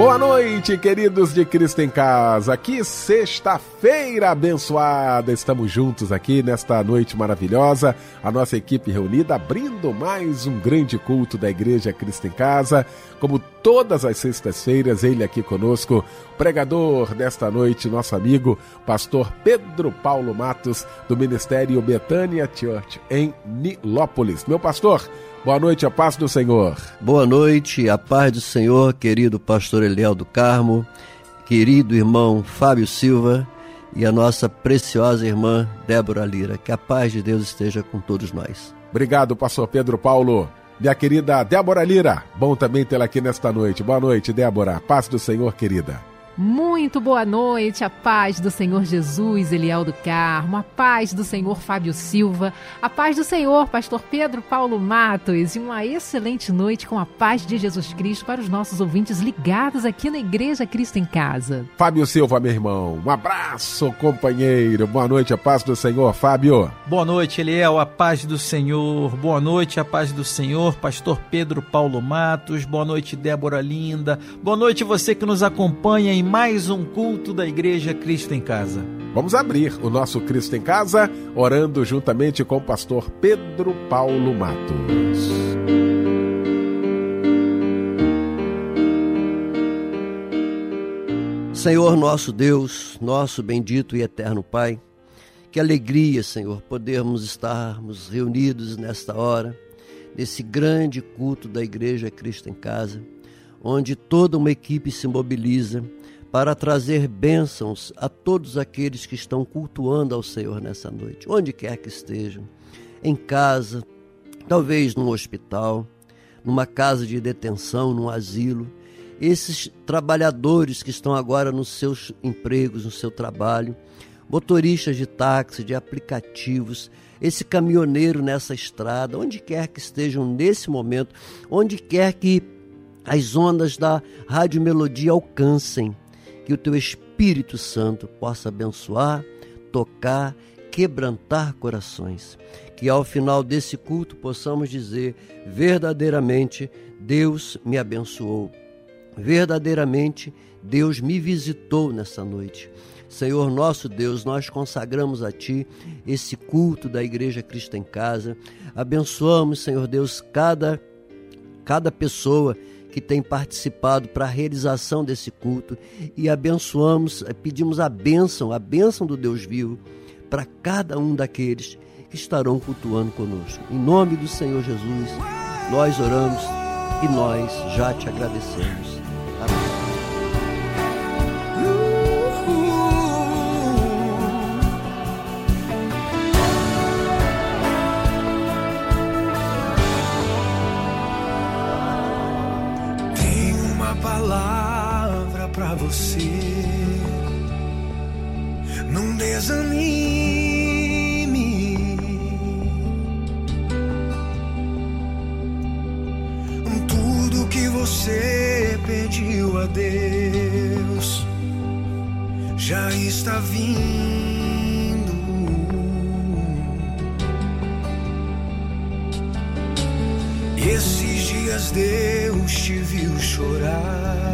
Boa noite, queridos de Cristo em Casa. Que sexta-feira abençoada. Estamos juntos aqui nesta noite maravilhosa. A nossa equipe reunida abrindo mais um grande culto da Igreja Cristo em Casa. Como todas as sextas-feiras, ele aqui conosco, pregador desta noite, nosso amigo, pastor Pedro Paulo Matos, do Ministério Betânia Church em Nilópolis. Meu pastor, Boa noite, a paz do Senhor. Boa noite, a paz do Senhor, querido pastor Eliel do Carmo, querido irmão Fábio Silva e a nossa preciosa irmã Débora Lira. Que a paz de Deus esteja com todos nós. Obrigado, pastor Pedro Paulo. Minha querida Débora Lira, bom também tê-la aqui nesta noite. Boa noite, Débora. Paz do Senhor, querida. Muito boa noite, a paz do Senhor Jesus, Eliel do Carmo, a paz do Senhor Fábio Silva, a paz do Senhor Pastor Pedro Paulo Matos e uma excelente noite com a paz de Jesus Cristo para os nossos ouvintes ligados aqui na Igreja Cristo em Casa. Fábio Silva, meu irmão, um abraço, companheiro, boa noite, a paz do Senhor, Fábio. Boa noite, Eliel, a paz do Senhor, boa noite, a paz do Senhor, Pastor Pedro Paulo Matos, boa noite, Débora Linda, boa noite você que nos acompanha em mais um culto da Igreja Cristo em Casa. Vamos abrir o nosso Cristo em Casa orando juntamente com o pastor Pedro Paulo Matos. Senhor nosso Deus, nosso bendito e eterno Pai, que alegria, Senhor, podermos estarmos reunidos nesta hora, nesse grande culto da Igreja Cristo em Casa, onde toda uma equipe se mobiliza para trazer bênçãos a todos aqueles que estão cultuando ao Senhor nessa noite, onde quer que estejam, em casa, talvez num hospital, numa casa de detenção, num asilo. Esses trabalhadores que estão agora nos seus empregos, no seu trabalho, motoristas de táxi, de aplicativos, esse caminhoneiro nessa estrada, onde quer que estejam nesse momento, onde quer que as ondas da Rádio Melodia alcancem, que o teu Espírito Santo possa abençoar, tocar, quebrantar corações. Que ao final desse culto possamos dizer: verdadeiramente Deus me abençoou. Verdadeiramente Deus me visitou nessa noite. Senhor nosso Deus, nós consagramos a Ti esse culto da Igreja Cristo em Casa. Abençoamos, Senhor Deus, cada, cada pessoa que tem participado para a realização desse culto e abençoamos, eh, pedimos a bênção, a bênção do Deus vivo para cada um daqueles que estarão cultuando conosco. Em nome do Senhor Jesus, nós oramos e nós já te agradecemos. Desanime. Tudo que você pediu a Deus já está vindo. Esses dias Deus te viu chorar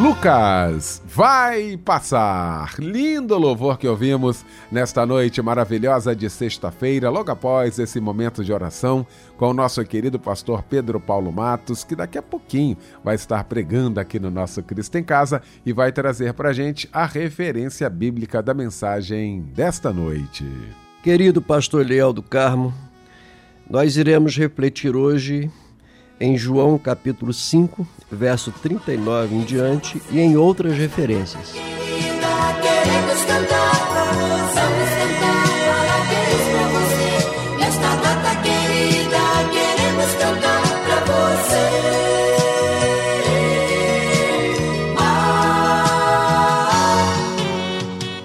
Lucas, vai passar. Lindo louvor que ouvimos nesta noite maravilhosa de sexta-feira, logo após esse momento de oração com o nosso querido pastor Pedro Paulo Matos, que daqui a pouquinho vai estar pregando aqui no nosso Cristo em Casa e vai trazer para gente a referência bíblica da mensagem desta noite. Querido pastor Leal do Carmo, nós iremos refletir hoje em João capítulo 5, verso 39 em diante e em outras referências.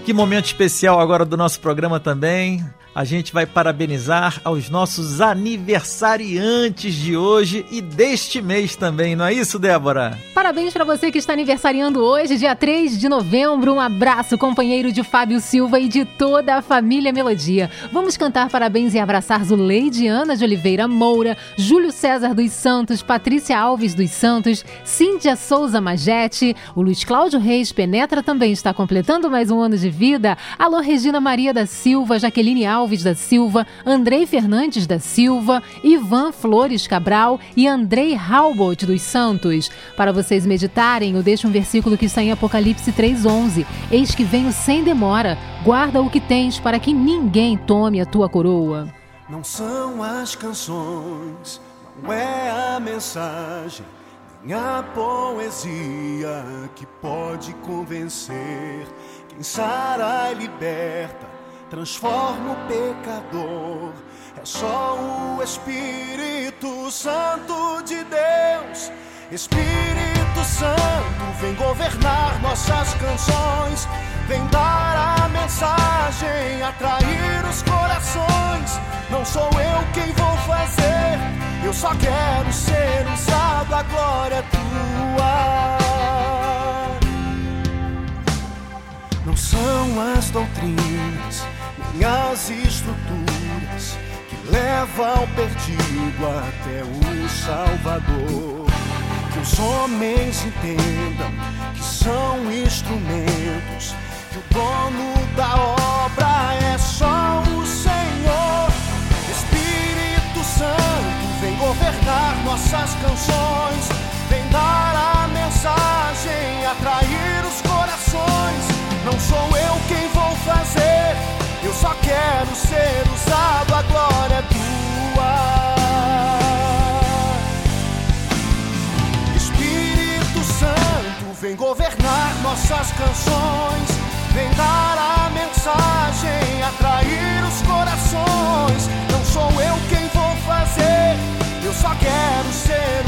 Que momento especial agora do nosso programa também a gente vai parabenizar aos nossos aniversariantes de hoje e deste mês também, não é isso, Débora? Parabéns para você que está aniversariando hoje, dia 3 de novembro. Um abraço, companheiro de Fábio Silva e de toda a família Melodia. Vamos cantar parabéns e abraçar Zuleide Ana de Oliveira Moura, Júlio César dos Santos, Patrícia Alves dos Santos, Cíntia Souza Magete, o Luiz Cláudio Reis Penetra também está completando mais um ano de vida. Alô, Regina Maria da Silva, Jaqueline Alves. Alves da Silva, Andrei Fernandes da Silva, Ivan Flores Cabral e Andrei Halbot dos Santos. Para vocês meditarem, eu deixo um versículo que está em Apocalipse 3:11. Eis que venho sem demora. Guarda o que tens para que ninguém tome a tua coroa. Não são as canções, não é a mensagem, nem a poesia que pode convencer. Quem sara e liberta transforma o pecador. É só o Espírito Santo de Deus. Espírito Santo, vem governar nossas canções, vem dar a mensagem, atrair os corações. Não sou eu quem vou fazer, eu só quero ser usado, a glória é tua. Não são as doutrinas nem as estruturas que levam o perdido até o Salvador. Que os homens entendam que são instrumentos, que o dono da obra é só o Senhor. Espírito Santo, vem governar nossas canções, vem dar a mensagem, atrair os corações. Não sou eu quem vou fazer eu só quero ser usado, a glória é tua. Espírito Santo, vem governar nossas canções, vem dar a mensagem, atrair os corações. Não sou eu quem vou fazer, eu só quero ser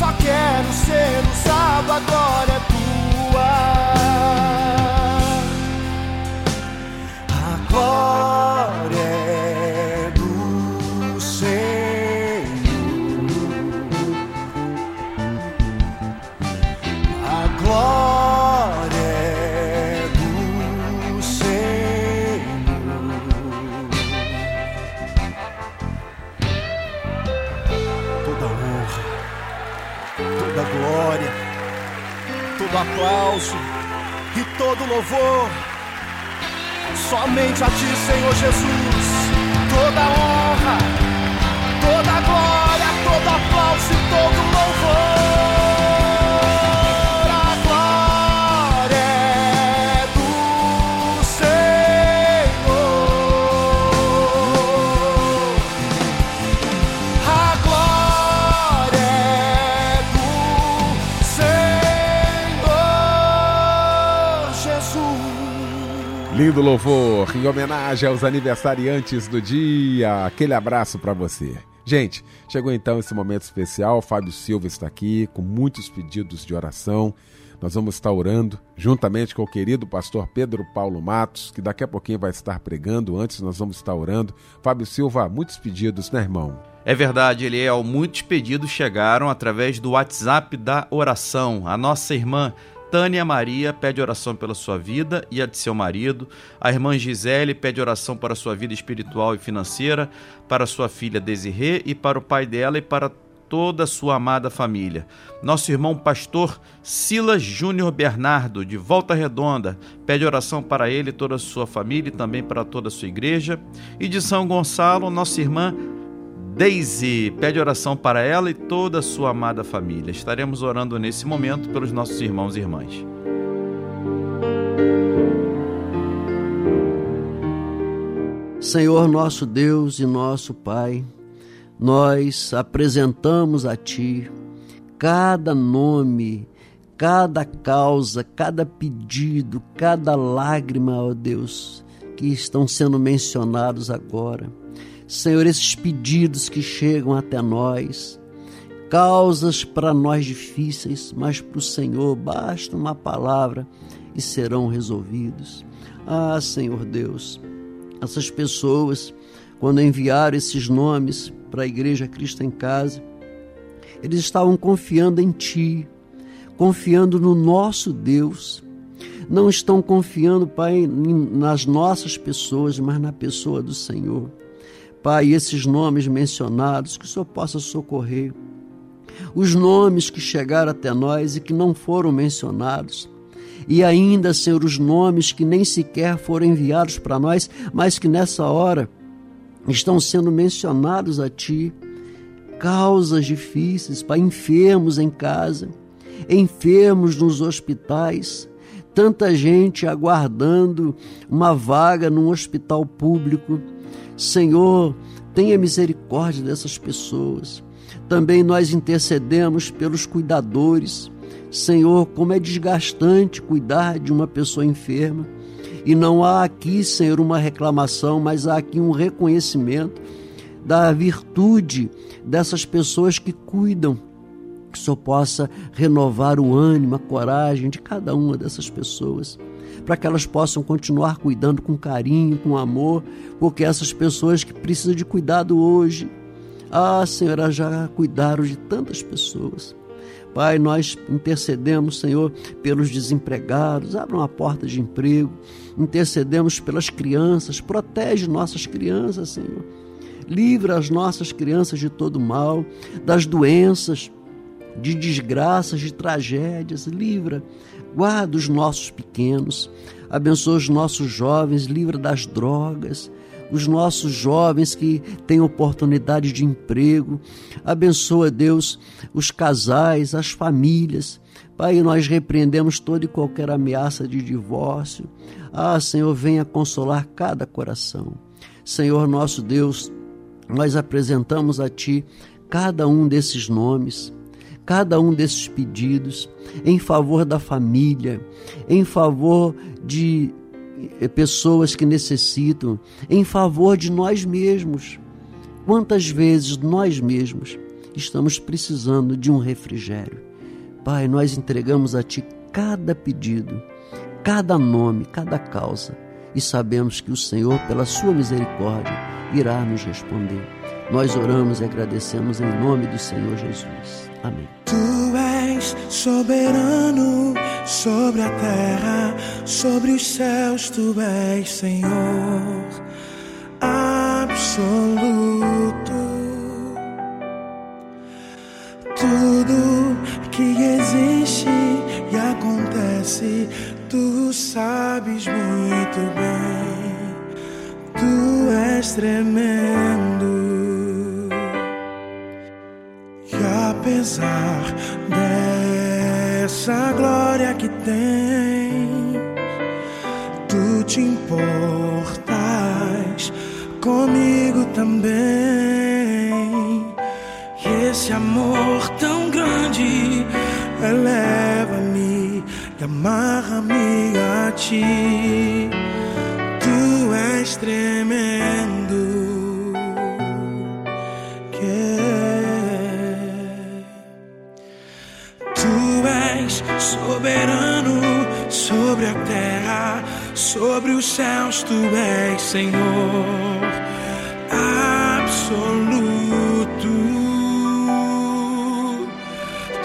só quero ser usado, a glória é tua. A louvor. Somente a ti, Senhor Jesus, toda honra, toda glória, todo aplauso e todo louvor. Lindo louvor em homenagem aos aniversariantes do dia. Aquele abraço para você. Gente, chegou então esse momento especial. Fábio Silva está aqui com muitos pedidos de oração. Nós vamos estar orando juntamente com o querido pastor Pedro Paulo Matos, que daqui a pouquinho vai estar pregando. Antes nós vamos estar orando. Fábio Silva, muitos pedidos, né, irmão? É verdade, Eliel. Muitos pedidos chegaram através do WhatsApp da oração. A nossa irmã Tânia Maria pede oração pela sua vida e a de seu marido. A irmã Gisele pede oração para sua vida espiritual e financeira, para sua filha Desirê e para o pai dela e para toda a sua amada família. Nosso irmão pastor Silas Júnior Bernardo, de Volta Redonda, pede oração para ele, toda a sua família e também para toda a sua igreja. E de São Gonçalo, nossa irmã Daisy pede oração para ela e toda a sua amada família. Estaremos orando nesse momento pelos nossos irmãos e irmãs. Senhor nosso Deus e nosso Pai, nós apresentamos a Ti cada nome, cada causa, cada pedido, cada lágrima, ó Deus, que estão sendo mencionados agora. Senhor, esses pedidos que chegam até nós, causas para nós difíceis, mas para o Senhor basta uma palavra e serão resolvidos. Ah, Senhor Deus, essas pessoas, quando enviaram esses nomes para a Igreja Cristo em Casa, eles estavam confiando em Ti, confiando no nosso Deus. Não estão confiando, Pai, nas nossas pessoas, mas na pessoa do Senhor. Pai, esses nomes mencionados, que o Senhor possa socorrer. Os nomes que chegaram até nós e que não foram mencionados. E ainda, Senhor, os nomes que nem sequer foram enviados para nós, mas que nessa hora estão sendo mencionados a Ti. Causas difíceis, Pai, enfermos em casa, enfermos nos hospitais, tanta gente aguardando uma vaga num hospital público Senhor, tenha misericórdia dessas pessoas. Também nós intercedemos pelos cuidadores. Senhor, como é desgastante cuidar de uma pessoa enferma. E não há aqui, Senhor, uma reclamação, mas há aqui um reconhecimento da virtude dessas pessoas que cuidam. Que Senhor possa renovar o ânimo, a coragem de cada uma dessas pessoas para que elas possam continuar cuidando com carinho, com amor, porque essas pessoas que precisam de cuidado hoje, ah, Senhora, já cuidaram de tantas pessoas. Pai, nós intercedemos, Senhor, pelos desempregados, abra uma porta de emprego, intercedemos pelas crianças, protege nossas crianças, Senhor. Livra as nossas crianças de todo mal, das doenças, de desgraças, de tragédias, livra Guarda os nossos pequenos, abençoa os nossos jovens, livra das drogas, os nossos jovens que têm oportunidade de emprego. Abençoa, Deus, os casais, as famílias. Pai, nós repreendemos toda e qualquer ameaça de divórcio. Ah, Senhor, venha consolar cada coração. Senhor nosso Deus, nós apresentamos a Ti cada um desses nomes cada um desses pedidos em favor da família, em favor de eh, pessoas que necessitam, em favor de nós mesmos. Quantas vezes nós mesmos estamos precisando de um refrigério? Pai, nós entregamos a Ti cada pedido, cada nome, cada causa e sabemos que o Senhor, pela Sua misericórdia, irá nos responder. Nós oramos e agradecemos em nome do Senhor Jesus. Amém. Tu és soberano sobre a terra, sobre os céus, tu és Senhor absoluto. Tudo que existe e acontece, tu sabes muito bem. Tu és tremendo. Apesar dessa glória que tem, tu te importas comigo também. E esse amor tão grande eleva-me e amarra-me a ti. Tu és tremendo. Soberano sobre a terra, sobre os céus, tu és Senhor absoluto.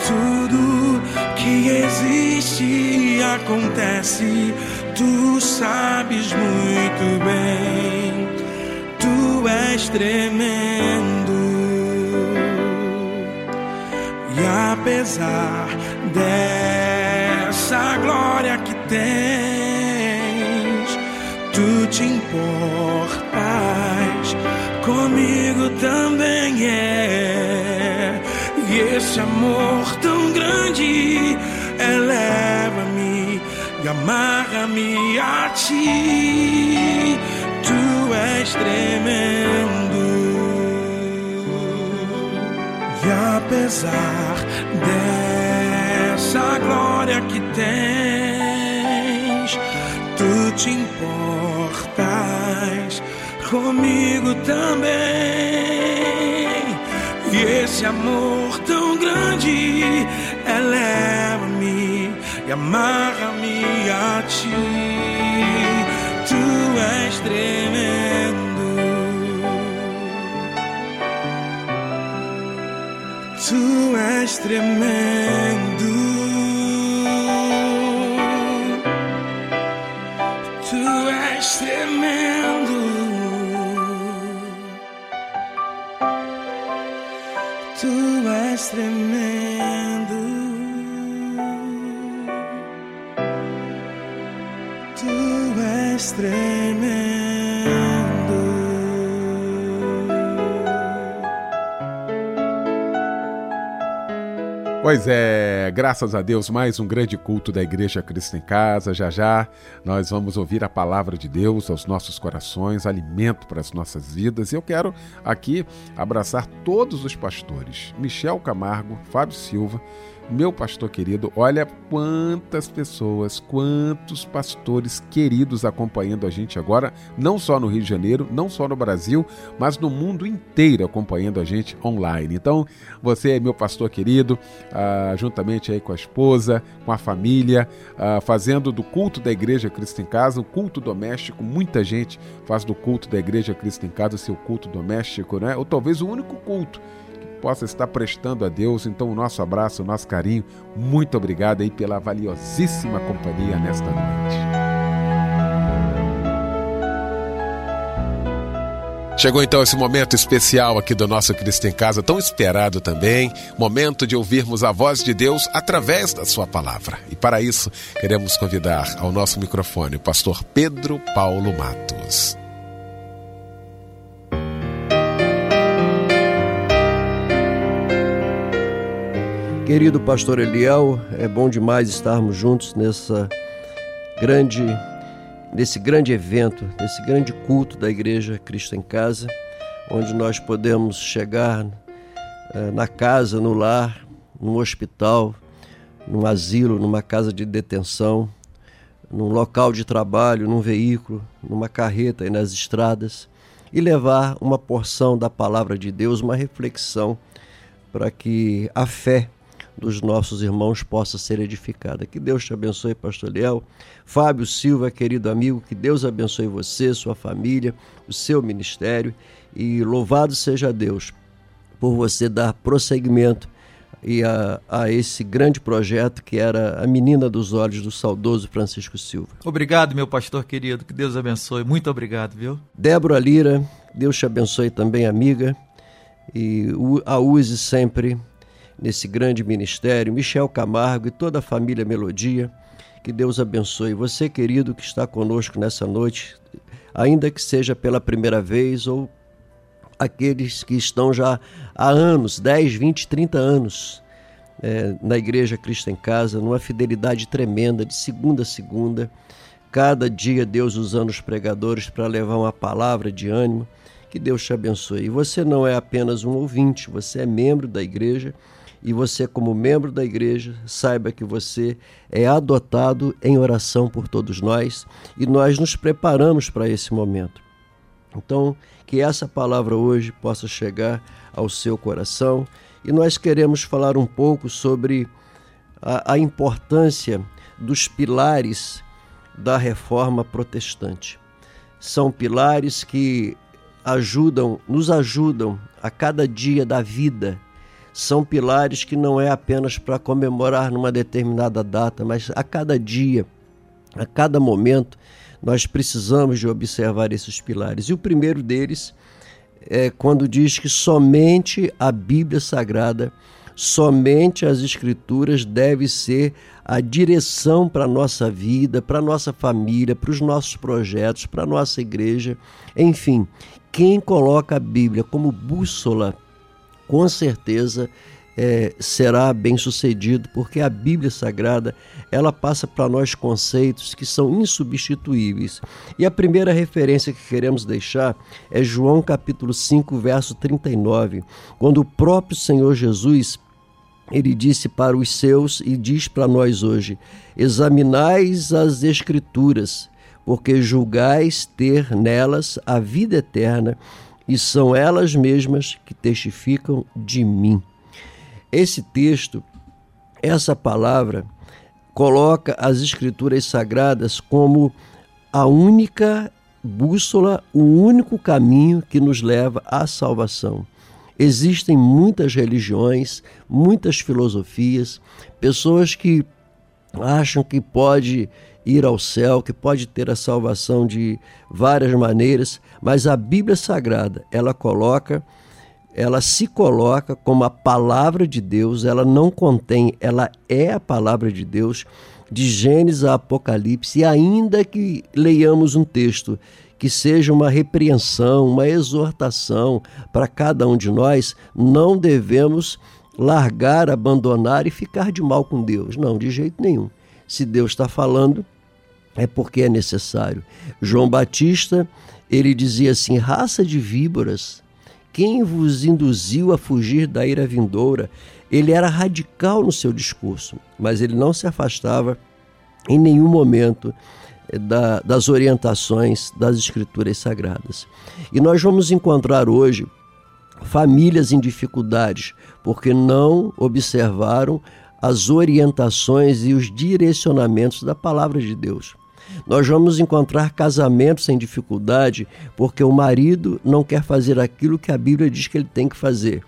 Tudo que existe acontece, tu sabes muito bem, tu és tremendo. E apesar dessa glória que tens, tu te importas, comigo também é. E esse amor tão grande eleva-me e amarra-me a ti. Tu és tremendo. E apesar dessa glória que tens, tu te importas comigo também. E esse amor tão grande eleva-me e amarra-me a ti. Tu és tremendo. Tu és tremendo. Tu és tremendo. Tu és tremendo. Tu és tremendo. Pois é, graças a Deus, mais um grande culto da Igreja Cristo em Casa. Já já nós vamos ouvir a palavra de Deus aos nossos corações, alimento para as nossas vidas. E eu quero aqui abraçar todos os pastores: Michel Camargo, Fábio Silva, meu pastor querido. Olha quantas pessoas, quantos pastores queridos acompanhando a gente agora, não só no Rio de Janeiro, não só no Brasil, mas no mundo inteiro acompanhando a gente online. Então, você é meu pastor querido, ah, juntamente aí com a esposa, com a família, ah, fazendo do culto da Igreja Cristo em Casa, o culto doméstico. Muita gente faz do culto da Igreja Cristo em Casa seu culto doméstico, né? Ou talvez o único culto possa estar prestando a Deus. Então, o nosso abraço, o nosso carinho. Muito obrigado aí pela valiosíssima companhia nesta noite. Chegou então esse momento especial aqui do nosso Cristo em Casa, tão esperado também, momento de ouvirmos a voz de Deus através da sua palavra. E para isso, queremos convidar ao nosso microfone o pastor Pedro Paulo Matos. Querido pastor Eliel, é bom demais estarmos juntos nessa grande nesse grande evento, nesse grande culto da igreja Cristo em Casa, onde nós podemos chegar eh, na casa, no lar, num hospital, num asilo, numa casa de detenção, num local de trabalho, num veículo, numa carreta e nas estradas e levar uma porção da palavra de Deus, uma reflexão para que a fé dos nossos irmãos possa ser edificada. Que Deus te abençoe, Pastor Leal. Fábio Silva, querido amigo, que Deus abençoe você, sua família, o seu ministério e louvado seja Deus por você dar prosseguimento e a, a, esse grande projeto que era a menina dos olhos do saudoso Francisco Silva. Obrigado, meu pastor querido, que Deus abençoe. Muito obrigado, viu? Débora Lira, Deus te abençoe também, amiga, e a use sempre nesse grande ministério, Michel Camargo e toda a família Melodia. Que Deus abençoe você, querido, que está conosco nessa noite, ainda que seja pela primeira vez ou aqueles que estão já há anos 10, 20, 30 anos é, na Igreja Cristo em Casa, numa fidelidade tremenda, de segunda a segunda. Cada dia Deus usando os pregadores para levar uma palavra de ânimo. Que Deus te abençoe. E você não é apenas um ouvinte, você é membro da igreja e você, como membro da igreja, saiba que você é adotado em oração por todos nós e nós nos preparamos para esse momento. Então, que essa palavra hoje possa chegar ao seu coração e nós queremos falar um pouco sobre a, a importância dos pilares da reforma protestante. São pilares que ajudam, nos ajudam a cada dia da vida são pilares que não é apenas para comemorar numa determinada data, mas a cada dia, a cada momento, nós precisamos de observar esses pilares. E o primeiro deles é quando diz que somente a Bíblia Sagrada, somente as Escrituras deve ser a direção para a nossa vida, para a nossa família, para os nossos projetos, para a nossa igreja. Enfim, quem coloca a Bíblia como bússola, com certeza é, será bem sucedido, porque a Bíblia Sagrada ela passa para nós conceitos que são insubstituíveis. E a primeira referência que queremos deixar é João capítulo 5, verso 39, quando o próprio Senhor Jesus ele disse para os seus e diz para nós hoje: examinais as Escrituras, porque julgais ter nelas a vida eterna, e são elas mesmas que testificam de mim. Esse texto, essa palavra, coloca as Escrituras sagradas como a única bússola, o único caminho que nos leva à salvação. Existem muitas religiões, muitas filosofias, pessoas que acham que pode ir ao céu, que pode ter a salvação de várias maneiras, mas a Bíblia Sagrada, ela coloca, ela se coloca como a palavra de Deus, ela não contém, ela é a palavra de Deus, de Gênesis a Apocalipse, e ainda que leiamos um texto que seja uma repreensão, uma exortação para cada um de nós, não devemos largar, abandonar e ficar de mal com Deus. Não, de jeito nenhum. Se Deus está falando, é porque é necessário. João Batista, ele dizia assim: raça de víboras, quem vos induziu a fugir da ira vindoura? Ele era radical no seu discurso, mas ele não se afastava em nenhum momento da, das orientações das Escrituras Sagradas. E nós vamos encontrar hoje famílias em dificuldades porque não observaram as orientações e os direcionamentos da palavra de Deus. Nós vamos encontrar casamentos em dificuldade porque o marido não quer fazer aquilo que a Bíblia diz que ele tem que fazer.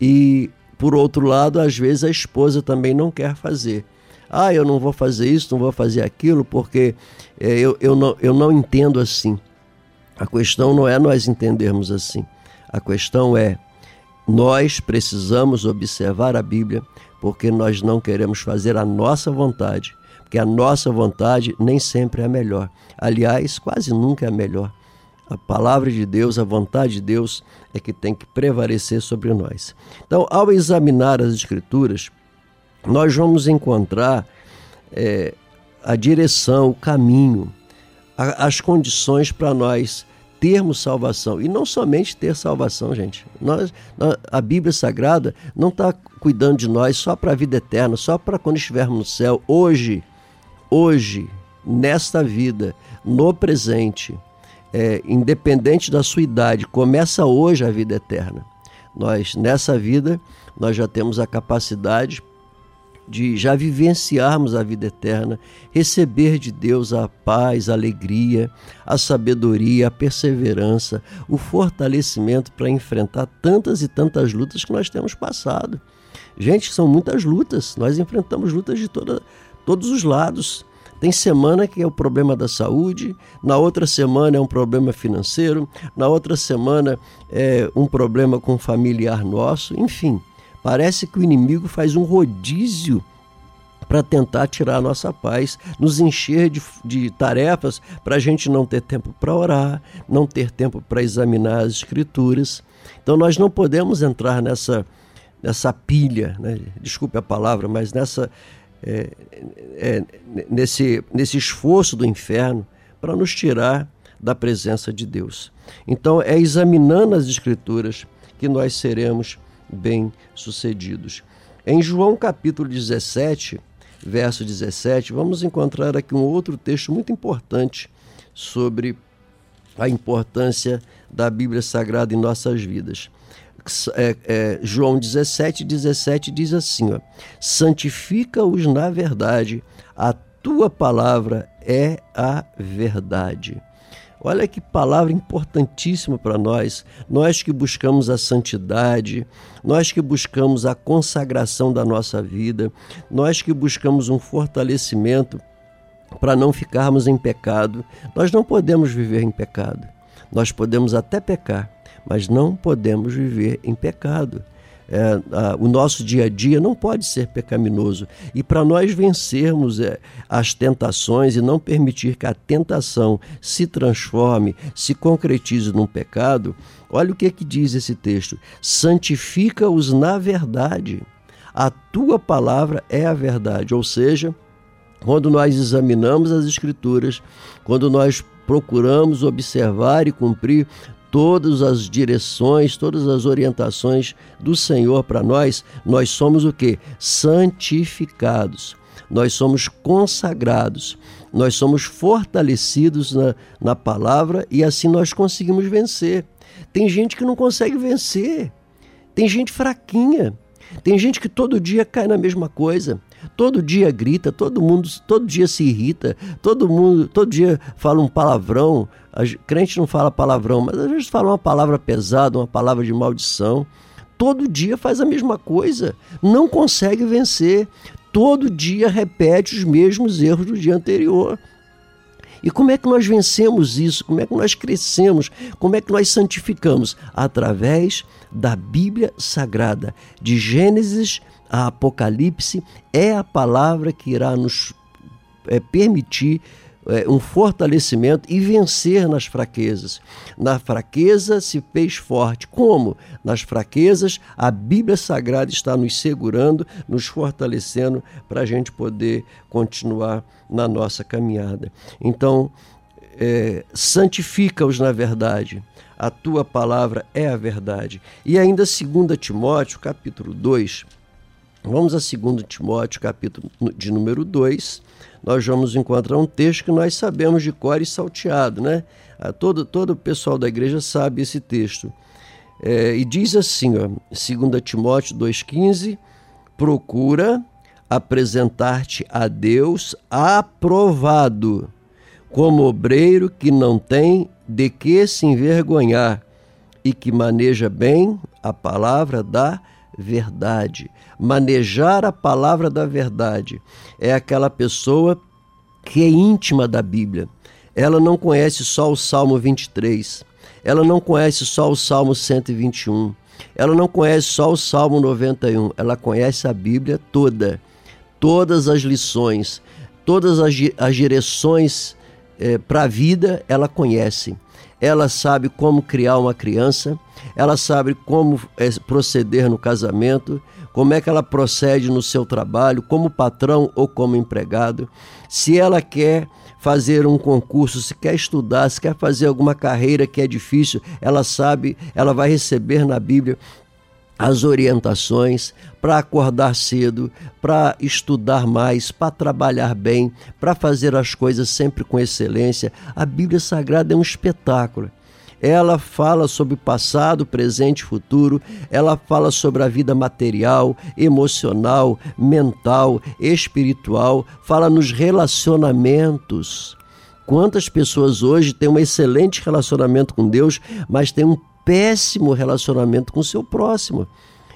E, por outro lado, às vezes a esposa também não quer fazer ah, eu não vou fazer isso, não vou fazer aquilo, porque é, eu, eu, não, eu não entendo assim. A questão não é nós entendermos assim. A questão é nós precisamos observar a Bíblia porque nós não queremos fazer a nossa vontade, porque a nossa vontade nem sempre é a melhor. Aliás, quase nunca é a melhor. A palavra de Deus, a vontade de Deus é que tem que prevalecer sobre nós. Então, ao examinar as Escrituras, nós vamos encontrar é, a direção, o caminho, a, as condições para nós termos salvação. E não somente ter salvação, gente. Nós, a Bíblia Sagrada não está cuidando de nós só para a vida eterna, só para quando estivermos no céu. Hoje, hoje, nesta vida, no presente, é, independente da sua idade, começa hoje a vida eterna. Nós, nessa vida, nós já temos a capacidade de já vivenciarmos a vida eterna, receber de Deus a paz, a alegria, a sabedoria, a perseverança, o fortalecimento para enfrentar tantas e tantas lutas que nós temos passado. Gente, são muitas lutas, nós enfrentamos lutas de toda, todos os lados. Tem semana que é o problema da saúde, na outra semana é um problema financeiro, na outra semana é um problema com um familiar nosso, enfim. Parece que o inimigo faz um rodízio para tentar tirar a nossa paz, nos encher de, de tarefas para a gente não ter tempo para orar, não ter tempo para examinar as escrituras. Então nós não podemos entrar nessa, nessa pilha, né? desculpe a palavra, mas nessa, é, é, nesse, nesse esforço do inferno para nos tirar da presença de Deus. Então é examinando as escrituras que nós seremos bem-sucedidos. Em João capítulo 17, verso 17, vamos encontrar aqui um outro texto muito importante sobre a importância da Bíblia Sagrada em nossas vidas. É, é, João 17, 17 diz assim: santifica-os na verdade, a tua palavra é a verdade. Olha que palavra importantíssima para nós. Nós que buscamos a santidade, nós que buscamos a consagração da nossa vida, nós que buscamos um fortalecimento para não ficarmos em pecado. Nós não podemos viver em pecado. Nós podemos até pecar, mas não podemos viver em pecado. É, a, o nosso dia a dia não pode ser pecaminoso. E para nós vencermos é, as tentações e não permitir que a tentação se transforme, se concretize num pecado, olha o que, que diz esse texto: santifica-os na verdade. A tua palavra é a verdade, ou seja, quando nós examinamos as Escrituras, quando nós procuramos observar e cumprir todas as direções, todas as orientações do Senhor para nós, nós somos o que? Santificados. Nós somos consagrados, nós somos fortalecidos na, na palavra e assim nós conseguimos vencer. Tem gente que não consegue vencer, tem gente fraquinha, tem gente que todo dia cai na mesma coisa, todo dia grita, todo mundo todo dia se irrita, todo mundo todo dia fala um palavrão. A crente não fala palavrão, mas às vezes fala uma palavra pesada, uma palavra de maldição. Todo dia faz a mesma coisa, não consegue vencer. Todo dia repete os mesmos erros do dia anterior. E como é que nós vencemos isso? Como é que nós crescemos? Como é que nós santificamos? Através da Bíblia Sagrada, de Gênesis a Apocalipse, é a palavra que irá nos é, permitir é, um fortalecimento e vencer nas fraquezas. Na fraqueza se fez forte. Como? Nas fraquezas, a Bíblia Sagrada está nos segurando, nos fortalecendo para a gente poder continuar na nossa caminhada. Então, é, santifica-os na verdade. A tua palavra é a verdade. E ainda 2 Timóteo, capítulo 2. Vamos a 2 Timóteo, capítulo de número 2 nós vamos encontrar um texto que nós sabemos de cor e salteado, né? Ah, todo, todo o pessoal da igreja sabe esse texto. É, e diz assim, ó, 2 Timóteo 2,15: procura apresentar-te a Deus aprovado, como obreiro que não tem de que se envergonhar e que maneja bem a palavra da verdade. Manejar a palavra da verdade é aquela pessoa que é íntima da Bíblia. Ela não conhece só o Salmo 23, ela não conhece só o Salmo 121, ela não conhece só o Salmo 91, ela conhece a Bíblia toda, todas as lições, todas as, direções é, para a vida, ela conhece ela sabe como criar uma criança, ela sabe como é, proceder no casamento, como é que ela procede no seu trabalho, como patrão ou como empregado. Se ela quer fazer um concurso, se quer estudar, se quer fazer alguma carreira que é difícil, ela sabe, ela vai receber na Bíblia as orientações para acordar cedo, para estudar mais, para trabalhar bem, para fazer as coisas sempre com excelência. A Bíblia Sagrada é um espetáculo. Ela fala sobre passado, presente e futuro, ela fala sobre a vida material, emocional, mental, espiritual, fala nos relacionamentos. Quantas pessoas hoje têm um excelente relacionamento com Deus, mas têm um péssimo relacionamento com o seu próximo.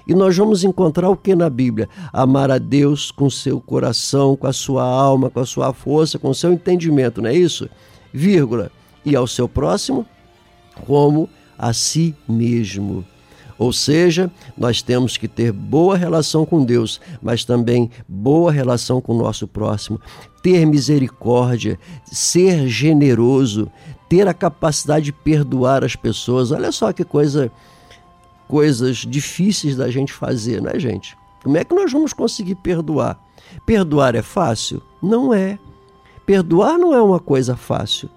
E nós vamos encontrar o que na Bíblia? Amar a Deus com seu coração, com a sua alma, com a sua força, com o seu entendimento, não é isso? Vírgula. E ao seu próximo como a si mesmo. Ou seja, nós temos que ter boa relação com Deus, mas também boa relação com o nosso próximo, ter misericórdia, ser generoso, ter a capacidade de perdoar as pessoas. Olha só que coisa coisas difíceis da gente fazer, né, gente? Como é que nós vamos conseguir perdoar? Perdoar é fácil? Não é. Perdoar não é uma coisa fácil.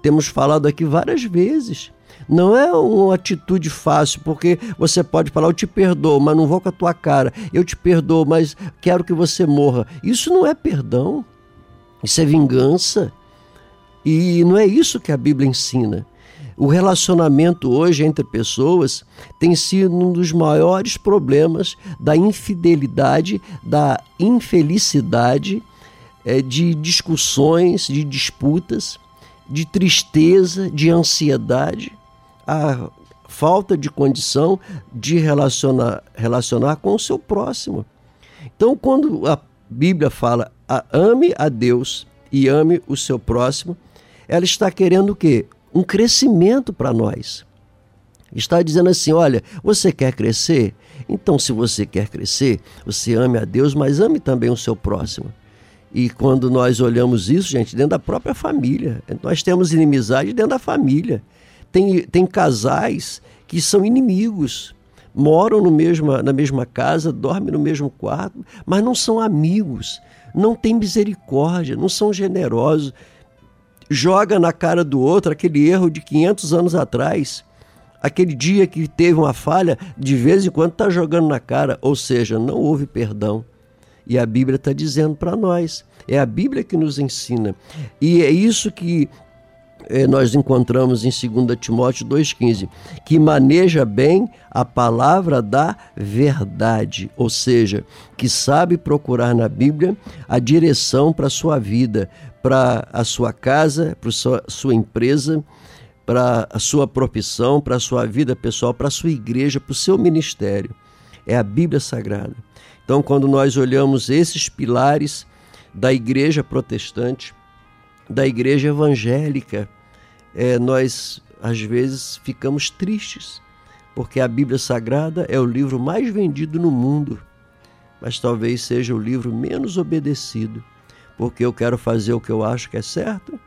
Temos falado aqui várias vezes. Não é uma atitude fácil, porque você pode falar, eu te perdoo, mas não vou com a tua cara. Eu te perdoo, mas quero que você morra. Isso não é perdão. Isso é vingança. E não é isso que a Bíblia ensina. O relacionamento hoje entre pessoas tem sido um dos maiores problemas da infidelidade, da infelicidade, é, de discussões, de disputas de tristeza, de ansiedade, a falta de condição de relacionar, relacionar com o seu próximo. Então, quando a Bíblia fala ame a Deus e ame o seu próximo, ela está querendo o quê? Um crescimento para nós. Está dizendo assim: olha, você quer crescer? Então, se você quer crescer, você ame a Deus, mas ame também o seu próximo. E quando nós olhamos isso, gente, dentro da própria família, nós temos inimizade dentro da família. Tem, tem casais que são inimigos, moram no mesma, na mesma casa, dormem no mesmo quarto, mas não são amigos, não têm misericórdia, não são generosos. Joga na cara do outro aquele erro de 500 anos atrás aquele dia que teve uma falha, de vez em quando está jogando na cara, ou seja, não houve perdão. E a Bíblia está dizendo para nós, é a Bíblia que nos ensina. E é isso que é, nós encontramos em 2 Timóteo 2,15, que maneja bem a palavra da verdade, ou seja, que sabe procurar na Bíblia a direção para a sua vida, para a sua casa, para a sua, empresa, para a sua profissão, para a sua vida pessoal, para a sua igreja, para o seu ministério. É a Bíblia Sagrada. Então, quando nós olhamos esses pilares da igreja protestante, da igreja evangélica, é, nós às vezes ficamos tristes, porque a Bíblia Sagrada é o livro mais vendido no mundo, mas talvez seja o livro menos obedecido, porque eu quero fazer o que eu acho que é certo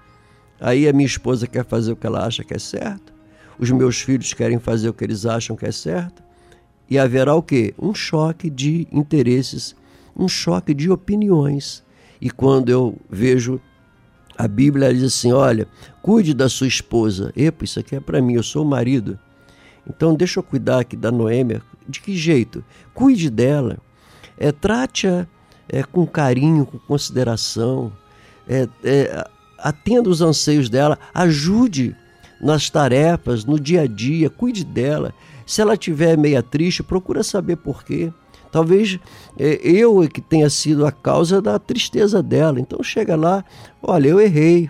Aí a minha esposa quer fazer o que ela acha que é certo, os meus filhos querem fazer o que eles acham que é certo, e haverá o quê? Um choque de interesses, um choque de opiniões. E quando eu vejo a Bíblia diz assim: olha, cuide da sua esposa. Epa, isso aqui é para mim, eu sou o marido. Então deixa eu cuidar aqui da Noêmia. De que jeito? Cuide dela. É, Trate-a é, com carinho, com consideração. É, é, atenda os anseios dela, ajude nas tarefas, no dia a dia, cuide dela. Se ela estiver meia triste, procura saber por quê. Talvez é, eu é que tenha sido a causa da tristeza dela. Então chega lá, olha, eu errei.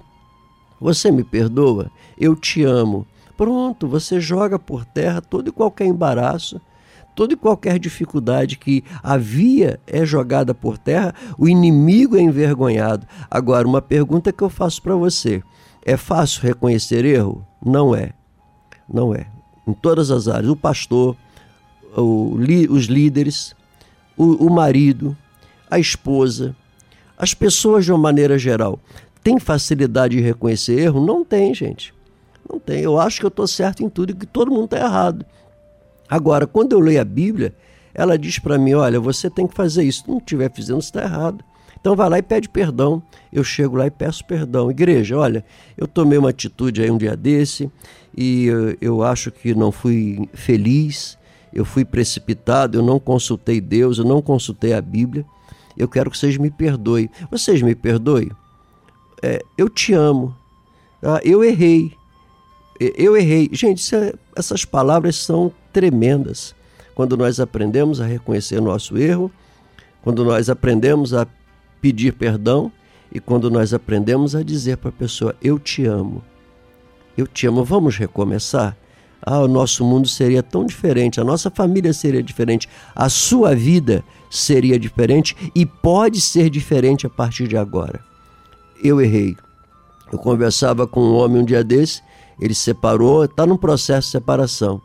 Você me perdoa? Eu te amo. Pronto, você joga por terra todo e qualquer embaraço toda e qualquer dificuldade que havia é jogada por terra, o inimigo é envergonhado. Agora, uma pergunta que eu faço para você: é fácil reconhecer erro? Não é. Não é. Em todas as áreas. O pastor, o, os líderes, o, o marido, a esposa, as pessoas de uma maneira geral. Tem facilidade de reconhecer erro? Não tem, gente. Não tem. Eu acho que eu estou certo em tudo e que todo mundo está errado. Agora, quando eu leio a Bíblia, ela diz para mim: olha, você tem que fazer isso. Se não estiver fazendo, está errado. Então vai lá e pede perdão. Eu chego lá e peço perdão. Igreja, olha, eu tomei uma atitude aí um dia desse e eu, eu acho que não fui feliz, eu fui precipitado, eu não consultei Deus, eu não consultei a Bíblia. Eu quero que vocês me perdoem. Vocês me perdoem? É, eu te amo. Ah, eu errei. Eu errei. Gente, é, essas palavras são tremendas. Quando nós aprendemos a reconhecer nosso erro, quando nós aprendemos a pedir perdão e quando nós aprendemos a dizer para a pessoa: Eu te amo. Eu te amo. Vamos recomeçar? Ah, o nosso mundo seria tão diferente, a nossa família seria diferente, a sua vida seria diferente e pode ser diferente a partir de agora. Eu errei. Eu conversava com um homem um dia desse ele se separou, está num processo de separação.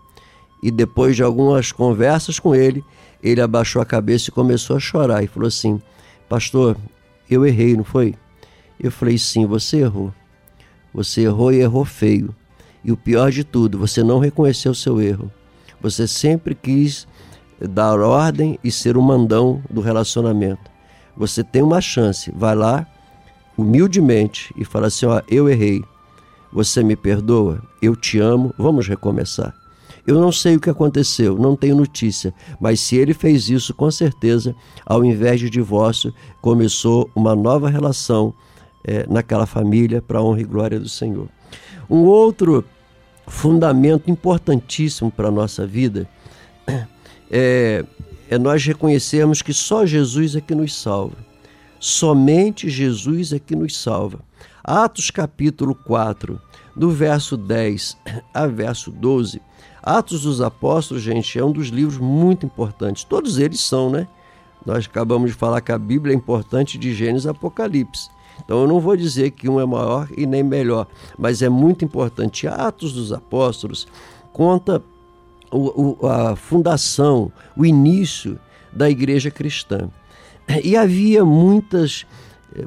E depois de algumas conversas com ele, ele abaixou a cabeça e começou a chorar e falou assim: Pastor, eu errei, não foi? Eu falei: Sim, você errou. Você errou e errou feio. E o pior de tudo, você não reconheceu o seu erro. Você sempre quis dar ordem e ser o mandão do relacionamento. Você tem uma chance, vai lá humildemente e fala assim: Ó, eu errei. Você me perdoa? Eu te amo, vamos recomeçar. Eu não sei o que aconteceu, não tenho notícia, mas se ele fez isso, com certeza, ao invés de divórcio, começou uma nova relação é, naquela família para a honra e glória do Senhor. Um outro fundamento importantíssimo para a nossa vida é, é nós reconhecermos que só Jesus é que nos salva. Somente Jesus é que nos salva. Atos capítulo 4, do verso 10 a verso 12. Atos dos Apóstolos, gente, é um dos livros muito importantes. Todos eles são, né? Nós acabamos de falar que a Bíblia é importante de Gênesis e Apocalipse. Então eu não vou dizer que um é maior e nem melhor, mas é muito importante. Atos dos Apóstolos conta o, o, a fundação, o início da igreja cristã. E havia muitas,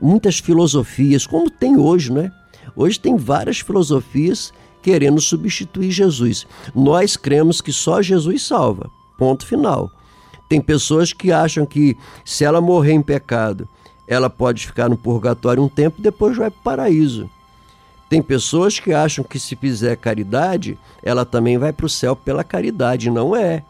muitas filosofias, como tem hoje, né? Hoje tem várias filosofias querendo substituir Jesus. Nós cremos que só Jesus salva. Ponto final. Tem pessoas que acham que se ela morrer em pecado, ela pode ficar no purgatório um tempo e depois vai para o paraíso. Tem pessoas que acham que se fizer caridade, ela também vai para o céu pela caridade. Não é.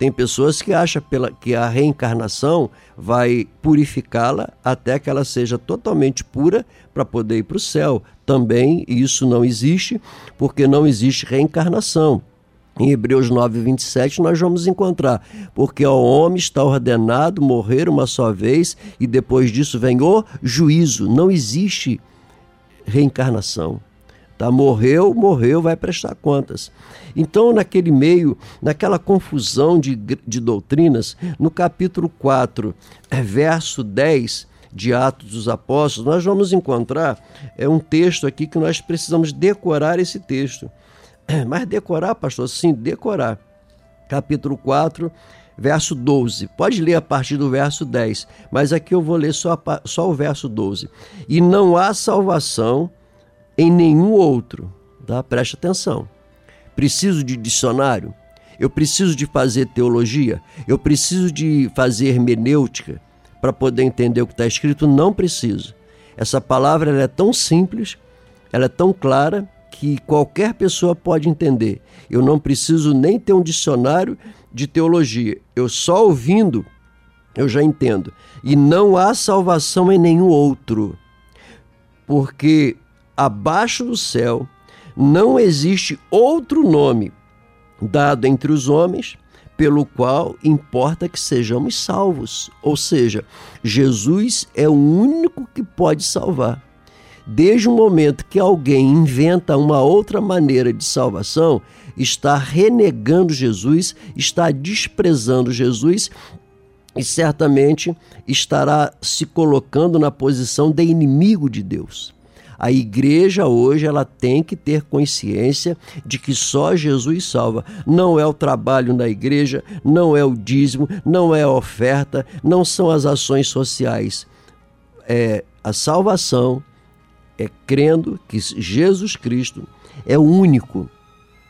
Tem pessoas que acham pela, que a reencarnação vai purificá-la até que ela seja totalmente pura para poder ir para o céu. Também isso não existe, porque não existe reencarnação. Em Hebreus 9, 27, nós vamos encontrar, porque ao homem está ordenado morrer uma só vez e depois disso vem o juízo. Não existe reencarnação. Tá? Morreu, morreu, vai prestar contas. Então, naquele meio, naquela confusão de, de doutrinas, no capítulo 4, é, verso 10 de Atos dos Apóstolos, nós vamos encontrar é um texto aqui que nós precisamos decorar esse texto. Mas decorar, pastor? Sim, decorar. Capítulo 4, verso 12. Pode ler a partir do verso 10, mas aqui eu vou ler só, só o verso 12. E não há salvação em nenhum outro. Tá? Preste atenção. Preciso de dicionário? Eu preciso de fazer teologia? Eu preciso de fazer hermenêutica para poder entender o que está escrito? Não preciso. Essa palavra é tão simples, ela é tão clara que qualquer pessoa pode entender. Eu não preciso nem ter um dicionário de teologia. Eu só ouvindo, eu já entendo. E não há salvação em nenhum outro. Porque abaixo do céu não existe outro nome dado entre os homens pelo qual importa que sejamos salvos. Ou seja, Jesus é o único que pode salvar. Desde o momento que alguém inventa uma outra maneira de salvação, está renegando Jesus, está desprezando Jesus e certamente estará se colocando na posição de inimigo de Deus. A igreja hoje ela tem que ter consciência de que só Jesus salva. Não é o trabalho na igreja, não é o dízimo, não é a oferta, não são as ações sociais. É a salvação é crendo que Jesus Cristo é o único.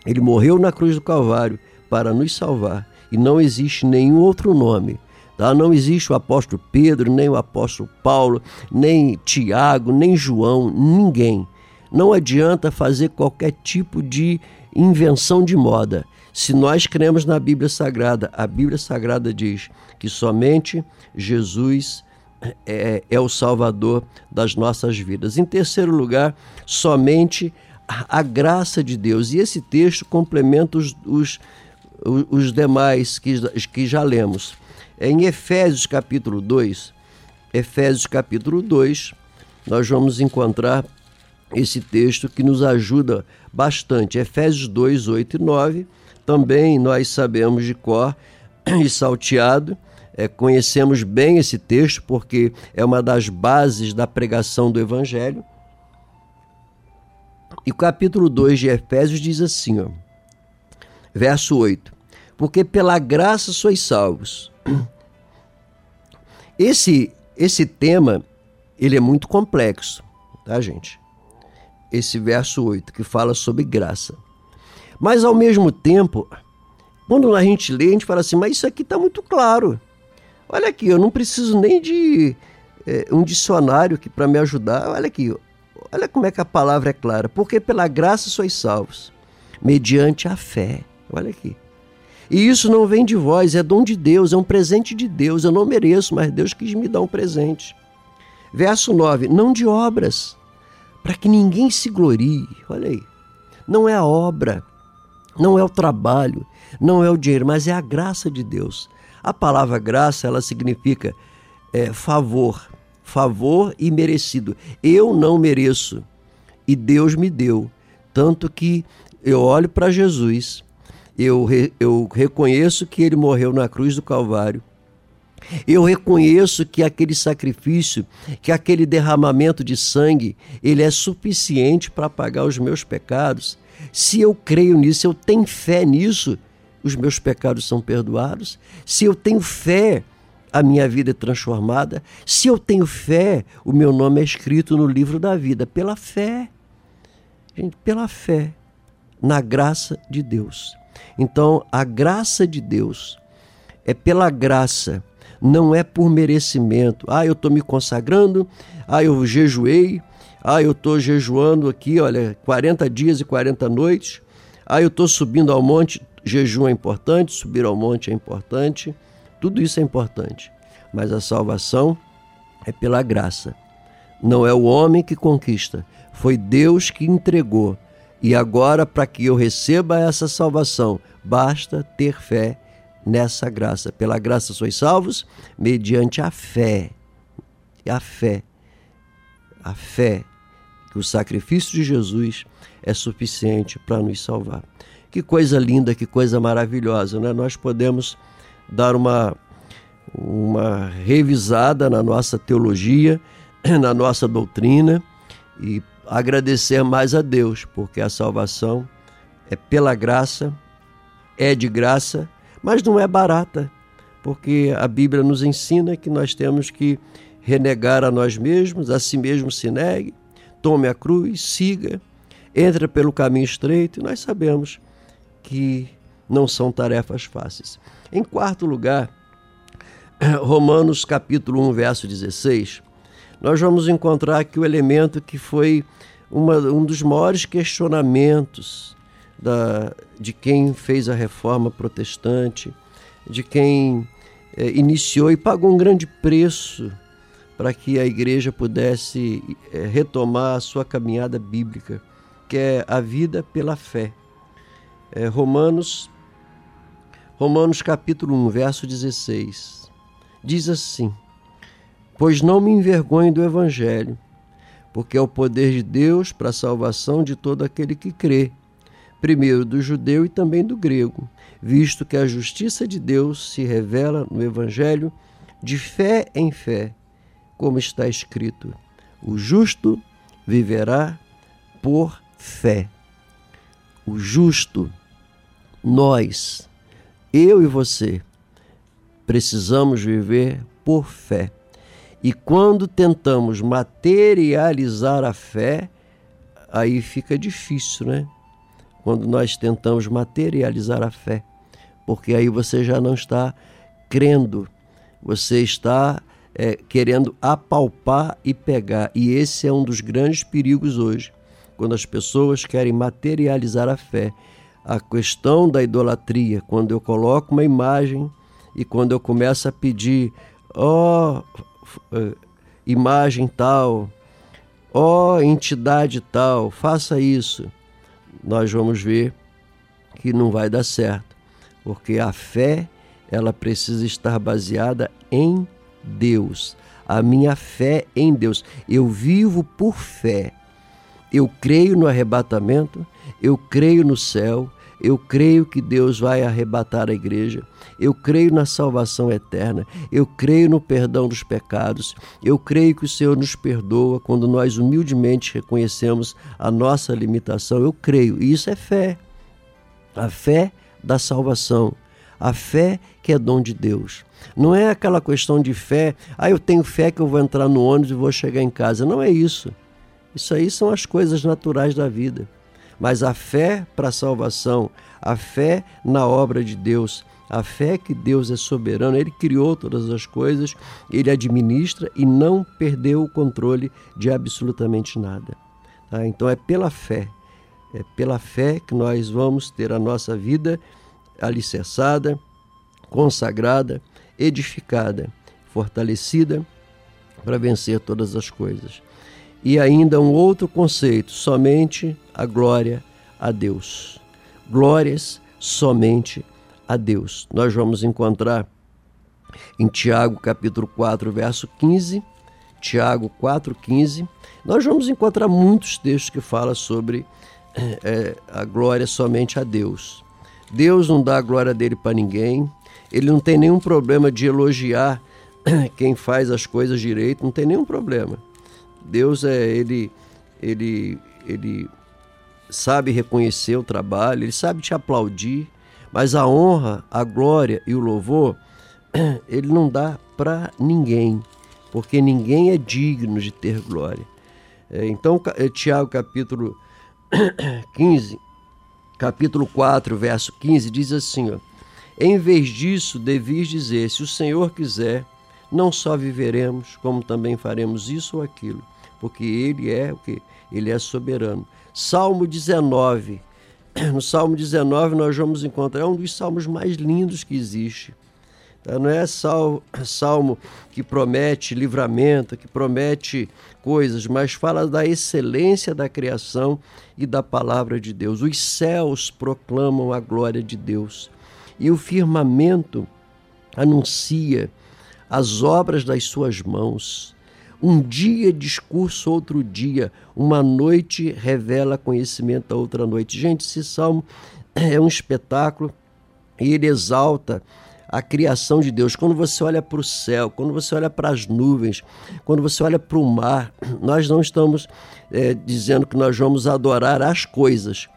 Ele morreu na cruz do Calvário para nos salvar e não existe nenhum outro nome. Tá? Não existe o apóstolo Pedro, nem o apóstolo Paulo, nem Tiago, nem João, ninguém. Não adianta fazer qualquer tipo de invenção de moda. Se nós cremos na Bíblia Sagrada, a Bíblia Sagrada diz que somente Jesus é, é o Salvador das nossas vidas. Em terceiro lugar, somente a, graça de Deus. E esse texto complementa os, os, os demais que, que já lemos. Em Efésios capítulo 2, Efésios capítulo 2, nós vamos encontrar esse texto que nos ajuda bastante. Efésios 2, 8 e 9. Também nós sabemos de cor e salteado é, conhecemos bem esse texto porque é uma das bases da pregação do Evangelho. E o capítulo 2 de Efésios diz assim, ó, verso 8: Porque pela graça sois salvos. Esse, esse tema ele é muito complexo, tá, gente? Esse verso 8 que fala sobre graça. Mas ao mesmo tempo, quando a gente lê, a gente fala assim, mas isso aqui está muito claro. Olha aqui, eu não preciso nem de é, um dicionário que para me ajudar. Olha aqui, olha como é que a palavra é clara. Porque pela graça sois salvos, mediante a fé. Olha aqui. E isso não vem de vós, é dom de Deus, é um presente de Deus. Eu não mereço, mas Deus quis me dar um presente. Verso 9: Não de obras, para que ninguém se glorie. Olha aí. Não é a obra, não é o trabalho, não é o dinheiro, mas é a graça de Deus. A palavra graça, ela significa é, favor, favor e merecido. Eu não mereço, e Deus me deu. Tanto que eu olho para Jesus, eu, eu reconheço que ele morreu na cruz do Calvário, eu reconheço que aquele sacrifício, que aquele derramamento de sangue, ele é suficiente para pagar os meus pecados. Se eu creio nisso, eu tenho fé nisso, os meus pecados são perdoados. Se eu tenho fé, a minha vida é transformada. Se eu tenho fé, o meu nome é escrito no livro da vida. Pela fé. Gente, pela fé. Na graça de Deus. Então, a graça de Deus é pela graça, não é por merecimento. Ah, eu estou me consagrando, ah, eu jejuei, ah, eu estou jejuando aqui, olha, 40 dias e 40 noites. Ah, eu estou subindo ao monte, jejum é importante, subir ao monte é importante. Tudo isso é importante. Mas a salvação é pela graça. Não é o homem que conquista, foi Deus que entregou. E agora, para que eu receba essa salvação, basta ter fé nessa graça. Pela graça sois salvos, mediante a fé. A fé. A fé que o sacrifício de Jesus é suficiente para nos salvar. Que coisa linda, que coisa maravilhosa, né? Nós podemos dar uma, uma revisada na nossa teologia, na nossa doutrina e agradecer mais a Deus, porque a salvação é pela graça, é de graça, mas não é barata, porque a Bíblia nos ensina que nós temos que renegar a nós mesmos, a si mesmo se negue, tome a cruz, siga, entra pelo caminho estreito, e nós sabemos que não são tarefas fáceis. Em quarto lugar, Romanos capítulo 1, verso 16, nós vamos encontrar aqui o elemento que foi uma, um dos maiores questionamentos da, de quem fez a reforma protestante, de quem é, iniciou e pagou um grande preço para que a igreja pudesse é, retomar a sua caminhada bíblica, que é a vida pela fé. É, Romanos, Romanos capítulo 1, verso 16, diz assim: Pois não me envergonho do evangelho, porque é o poder de Deus para a salvação de todo aquele que crê, primeiro do judeu e também do grego, visto que a justiça de Deus se revela no evangelho de fé em fé como está escrito: o justo viverá por fé. O justo, nós, eu e você, precisamos viver por fé. E quando tentamos materializar a fé, aí fica difícil, né? Quando nós tentamos materializar a fé, porque aí você já não está crendo, você está é, querendo apalpar e pegar. E esse é um dos grandes perigos hoje, quando as pessoas querem materializar a fé. A questão da idolatria, quando eu coloco uma imagem e quando eu começo a pedir, ó oh, imagem tal, ó oh, entidade tal, faça isso, nós vamos ver que não vai dar certo, porque a fé ela precisa estar baseada em Deus, a minha fé em Deus. Eu vivo por fé. Eu creio no arrebatamento, eu creio no céu, eu creio que Deus vai arrebatar a igreja, eu creio na salvação eterna, eu creio no perdão dos pecados, eu creio que o Senhor nos perdoa quando nós humildemente reconhecemos a nossa limitação. Eu creio, e isso é fé. A fé da salvação, a fé que é dom de Deus. Não é aquela questão de fé, ah, eu tenho fé que eu vou entrar no ônibus e vou chegar em casa. Não é isso. Isso aí são as coisas naturais da vida. Mas a fé para a salvação, a fé na obra de Deus, a fé que Deus é soberano, Ele criou todas as coisas, Ele administra e não perdeu o controle de absolutamente nada. Tá? Então é pela fé, é pela fé que nós vamos ter a nossa vida alicerçada, consagrada, edificada, fortalecida para vencer todas as coisas. E ainda um outro conceito, somente a glória a Deus. Glórias somente a Deus. Nós vamos encontrar em Tiago capítulo 4, verso 15, Tiago 4:15, Nós vamos encontrar muitos textos que falam sobre é, a glória somente a Deus. Deus não dá a glória dele para ninguém, ele não tem nenhum problema de elogiar quem faz as coisas direito, não tem nenhum problema. Deus é ele ele ele sabe reconhecer o trabalho, ele sabe te aplaudir, mas a honra, a glória e o louvor ele não dá para ninguém, porque ninguém é digno de ter glória. É, então, é, Tiago capítulo 15, capítulo 4, verso 15, diz assim: ó, Em vez disso, devis dizer: se o Senhor quiser, não só viveremos, como também faremos isso ou aquilo, porque Ele é o que? Ele é soberano. Salmo 19. No Salmo 19 nós vamos encontrar um dos salmos mais lindos que existe. Tá? Não é salmo que promete livramento, que promete coisas, mas fala da excelência da criação e da palavra de Deus. Os céus proclamam a glória de Deus e o firmamento anuncia as obras das suas mãos. Um dia discurso outro dia, uma noite revela conhecimento a outra noite. Gente, esse salmo é um espetáculo e ele exalta a criação de Deus. Quando você olha para o céu, quando você olha para as nuvens, quando você olha para o mar, nós não estamos é, dizendo que nós vamos adorar as coisas,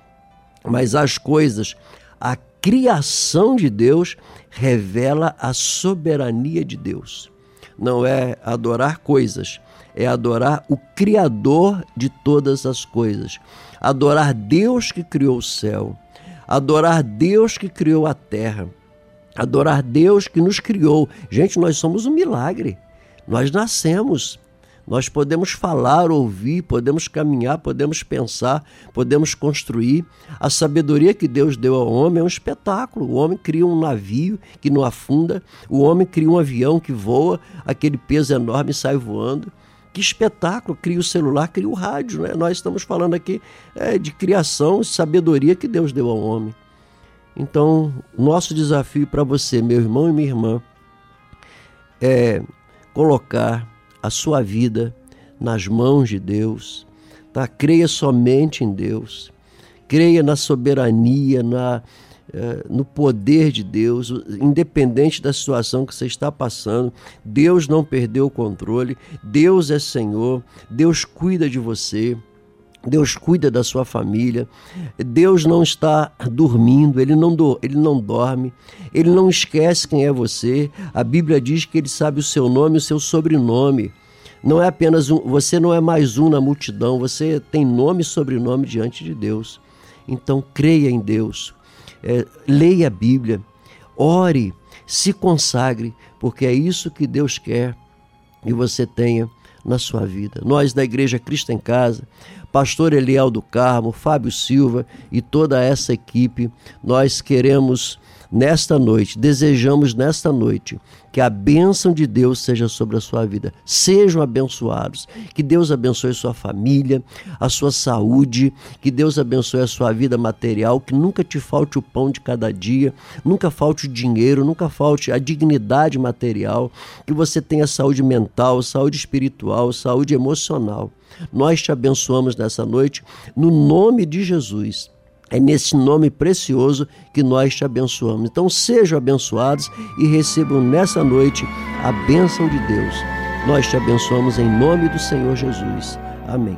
mas as coisas, a criação de Deus revela a soberania de Deus. Não é adorar coisas, é adorar o Criador de todas as coisas. Adorar Deus que criou o céu, adorar Deus que criou a terra adorar Deus que nos criou. Gente, nós somos um milagre. Nós nascemos. Nós podemos falar, ouvir, podemos caminhar, podemos pensar, podemos construir. A sabedoria que Deus deu ao homem é um espetáculo. O homem cria um navio que não afunda, o homem cria um avião que voa, aquele peso enorme sai voando. Que espetáculo! Cria o celular, cria o rádio. Né? Nós estamos falando aqui é, de criação, sabedoria que Deus deu ao homem. Então, nosso desafio para você, meu irmão e minha irmã, é colocar a sua vida nas mãos de Deus, tá? Creia somente em Deus, creia na soberania, na, eh, no poder de Deus, independente da situação que você está passando, Deus não perdeu o controle, Deus é Senhor, Deus cuida de você. Deus cuida da sua família. Deus não está dormindo, ele não, do, ele não dorme, ele não esquece quem é você. A Bíblia diz que ele sabe o seu nome o seu sobrenome. Não é apenas um, você não é mais um na multidão, você tem nome e sobrenome diante de Deus. Então creia em Deus, é, leia a Bíblia, ore, se consagre, porque é isso que Deus quer que você tenha na sua vida. Nós da Igreja Cristo em Casa pastor Eliel do Carmo, Fábio Silva e toda essa equipe, nós queremos nesta noite, desejamos nesta noite que a bênção de Deus seja sobre a sua vida. Sejam abençoados. Que Deus abençoe sua família, a sua saúde, que Deus abençoe a sua vida material, que nunca te falte o pão de cada dia, nunca falte o dinheiro, nunca falte a dignidade material, que você tenha saúde mental, saúde espiritual, saúde emocional. Nós te abençoamos nessa noite, no nome de Jesus. É nesse nome precioso que nós te abençoamos. Então sejam abençoados e recebam nessa noite a bênção de Deus. Nós te abençoamos em nome do Senhor Jesus. Amém.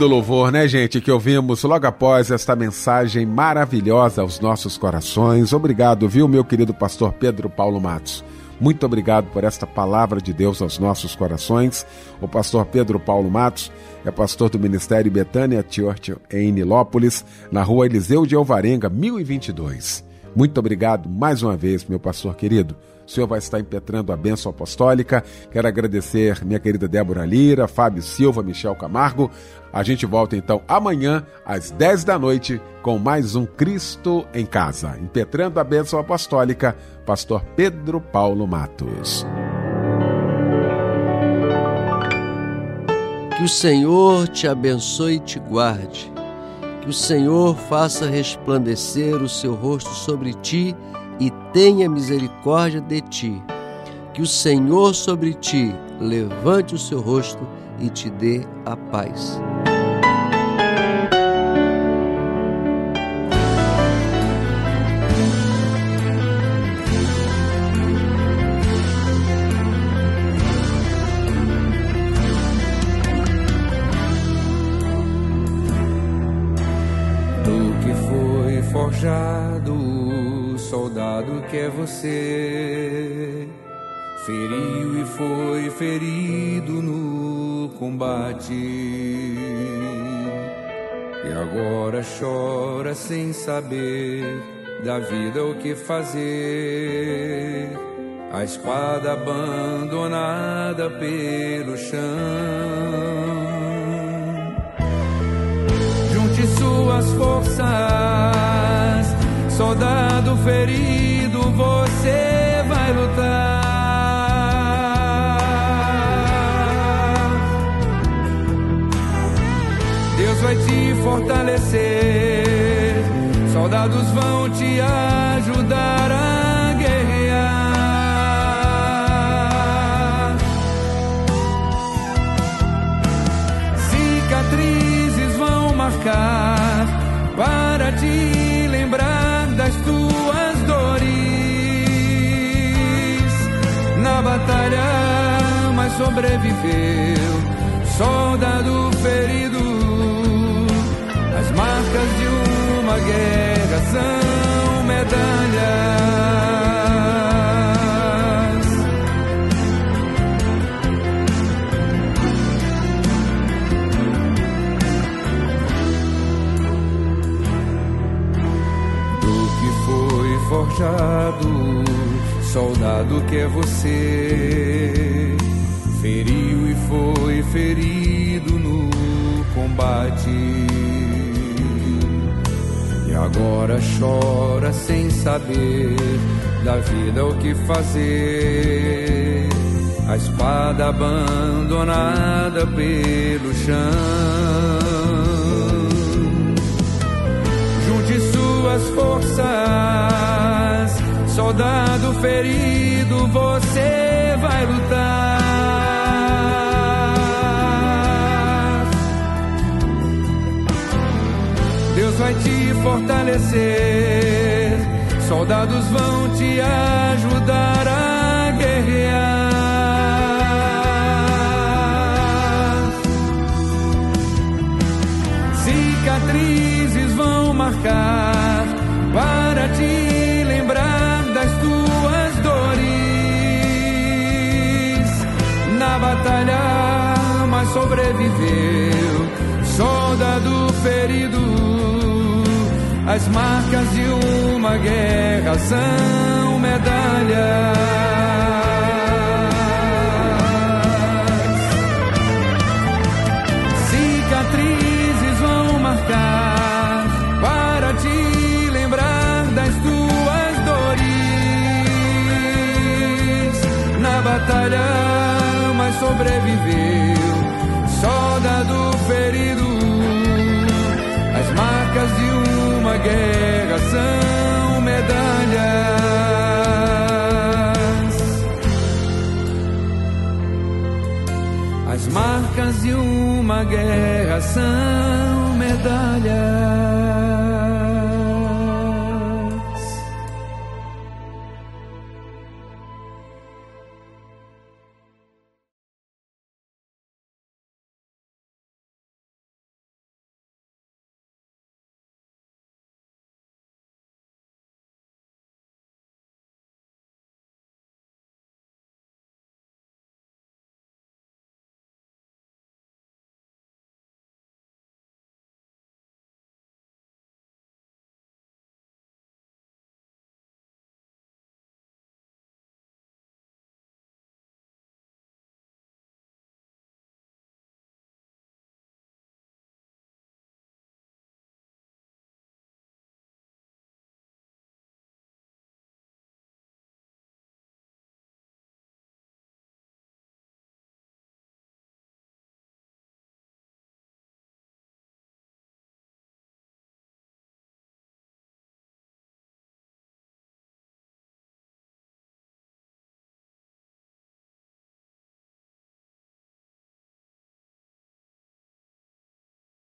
Lindo louvor, né, gente, que ouvimos logo após esta mensagem maravilhosa aos nossos corações. Obrigado, viu, meu querido pastor Pedro Paulo Matos. Muito obrigado por esta palavra de Deus aos nossos corações. O pastor Pedro Paulo Matos é pastor do Ministério Betânia Church em Nilópolis, na rua Eliseu de Alvarenga, 1022. Muito obrigado mais uma vez, meu pastor querido. O senhor vai estar impetrando a bênção apostólica. Quero agradecer minha querida Débora Lira, Fábio Silva, Michel Camargo. A gente volta então amanhã, às 10 da noite, com mais um Cristo em Casa. Impetrando a bênção apostólica, pastor Pedro Paulo Matos. Que o Senhor te abençoe e te guarde. O Senhor faça resplandecer o seu rosto sobre ti e tenha misericórdia de ti. Que o Senhor sobre ti levante o seu rosto e te dê a paz. Que é você. Feriu e foi ferido no combate. E agora chora sem saber da vida o que fazer. A espada abandonada pelo chão. Junte suas forças soldado ferido, você vai lutar. Deus vai te fortalecer, soldados vão te ajudar a guerrear. Cicatrizes vão marcar para te sobreviveu, soldado ferido. As marcas de uma guerra são medalhas. forjado, soldado que é você. Feriu e foi ferido no combate. E agora chora sem saber da vida o que fazer. A espada abandonada pelo chão. Junte suas forças soldado ferido, você vai lutar. Vai te fortalecer, soldados vão te ajudar a guerrear. Cicatrizes vão marcar para ti batalha, mas sobreviveu. Soldado ferido, as marcas de uma guerra são medalhas. Cicatrizes vão marcar para te lembrar das tuas dores na batalha sobreviveu, guerra são medalhas. As marcas de uma guerra são medalhas.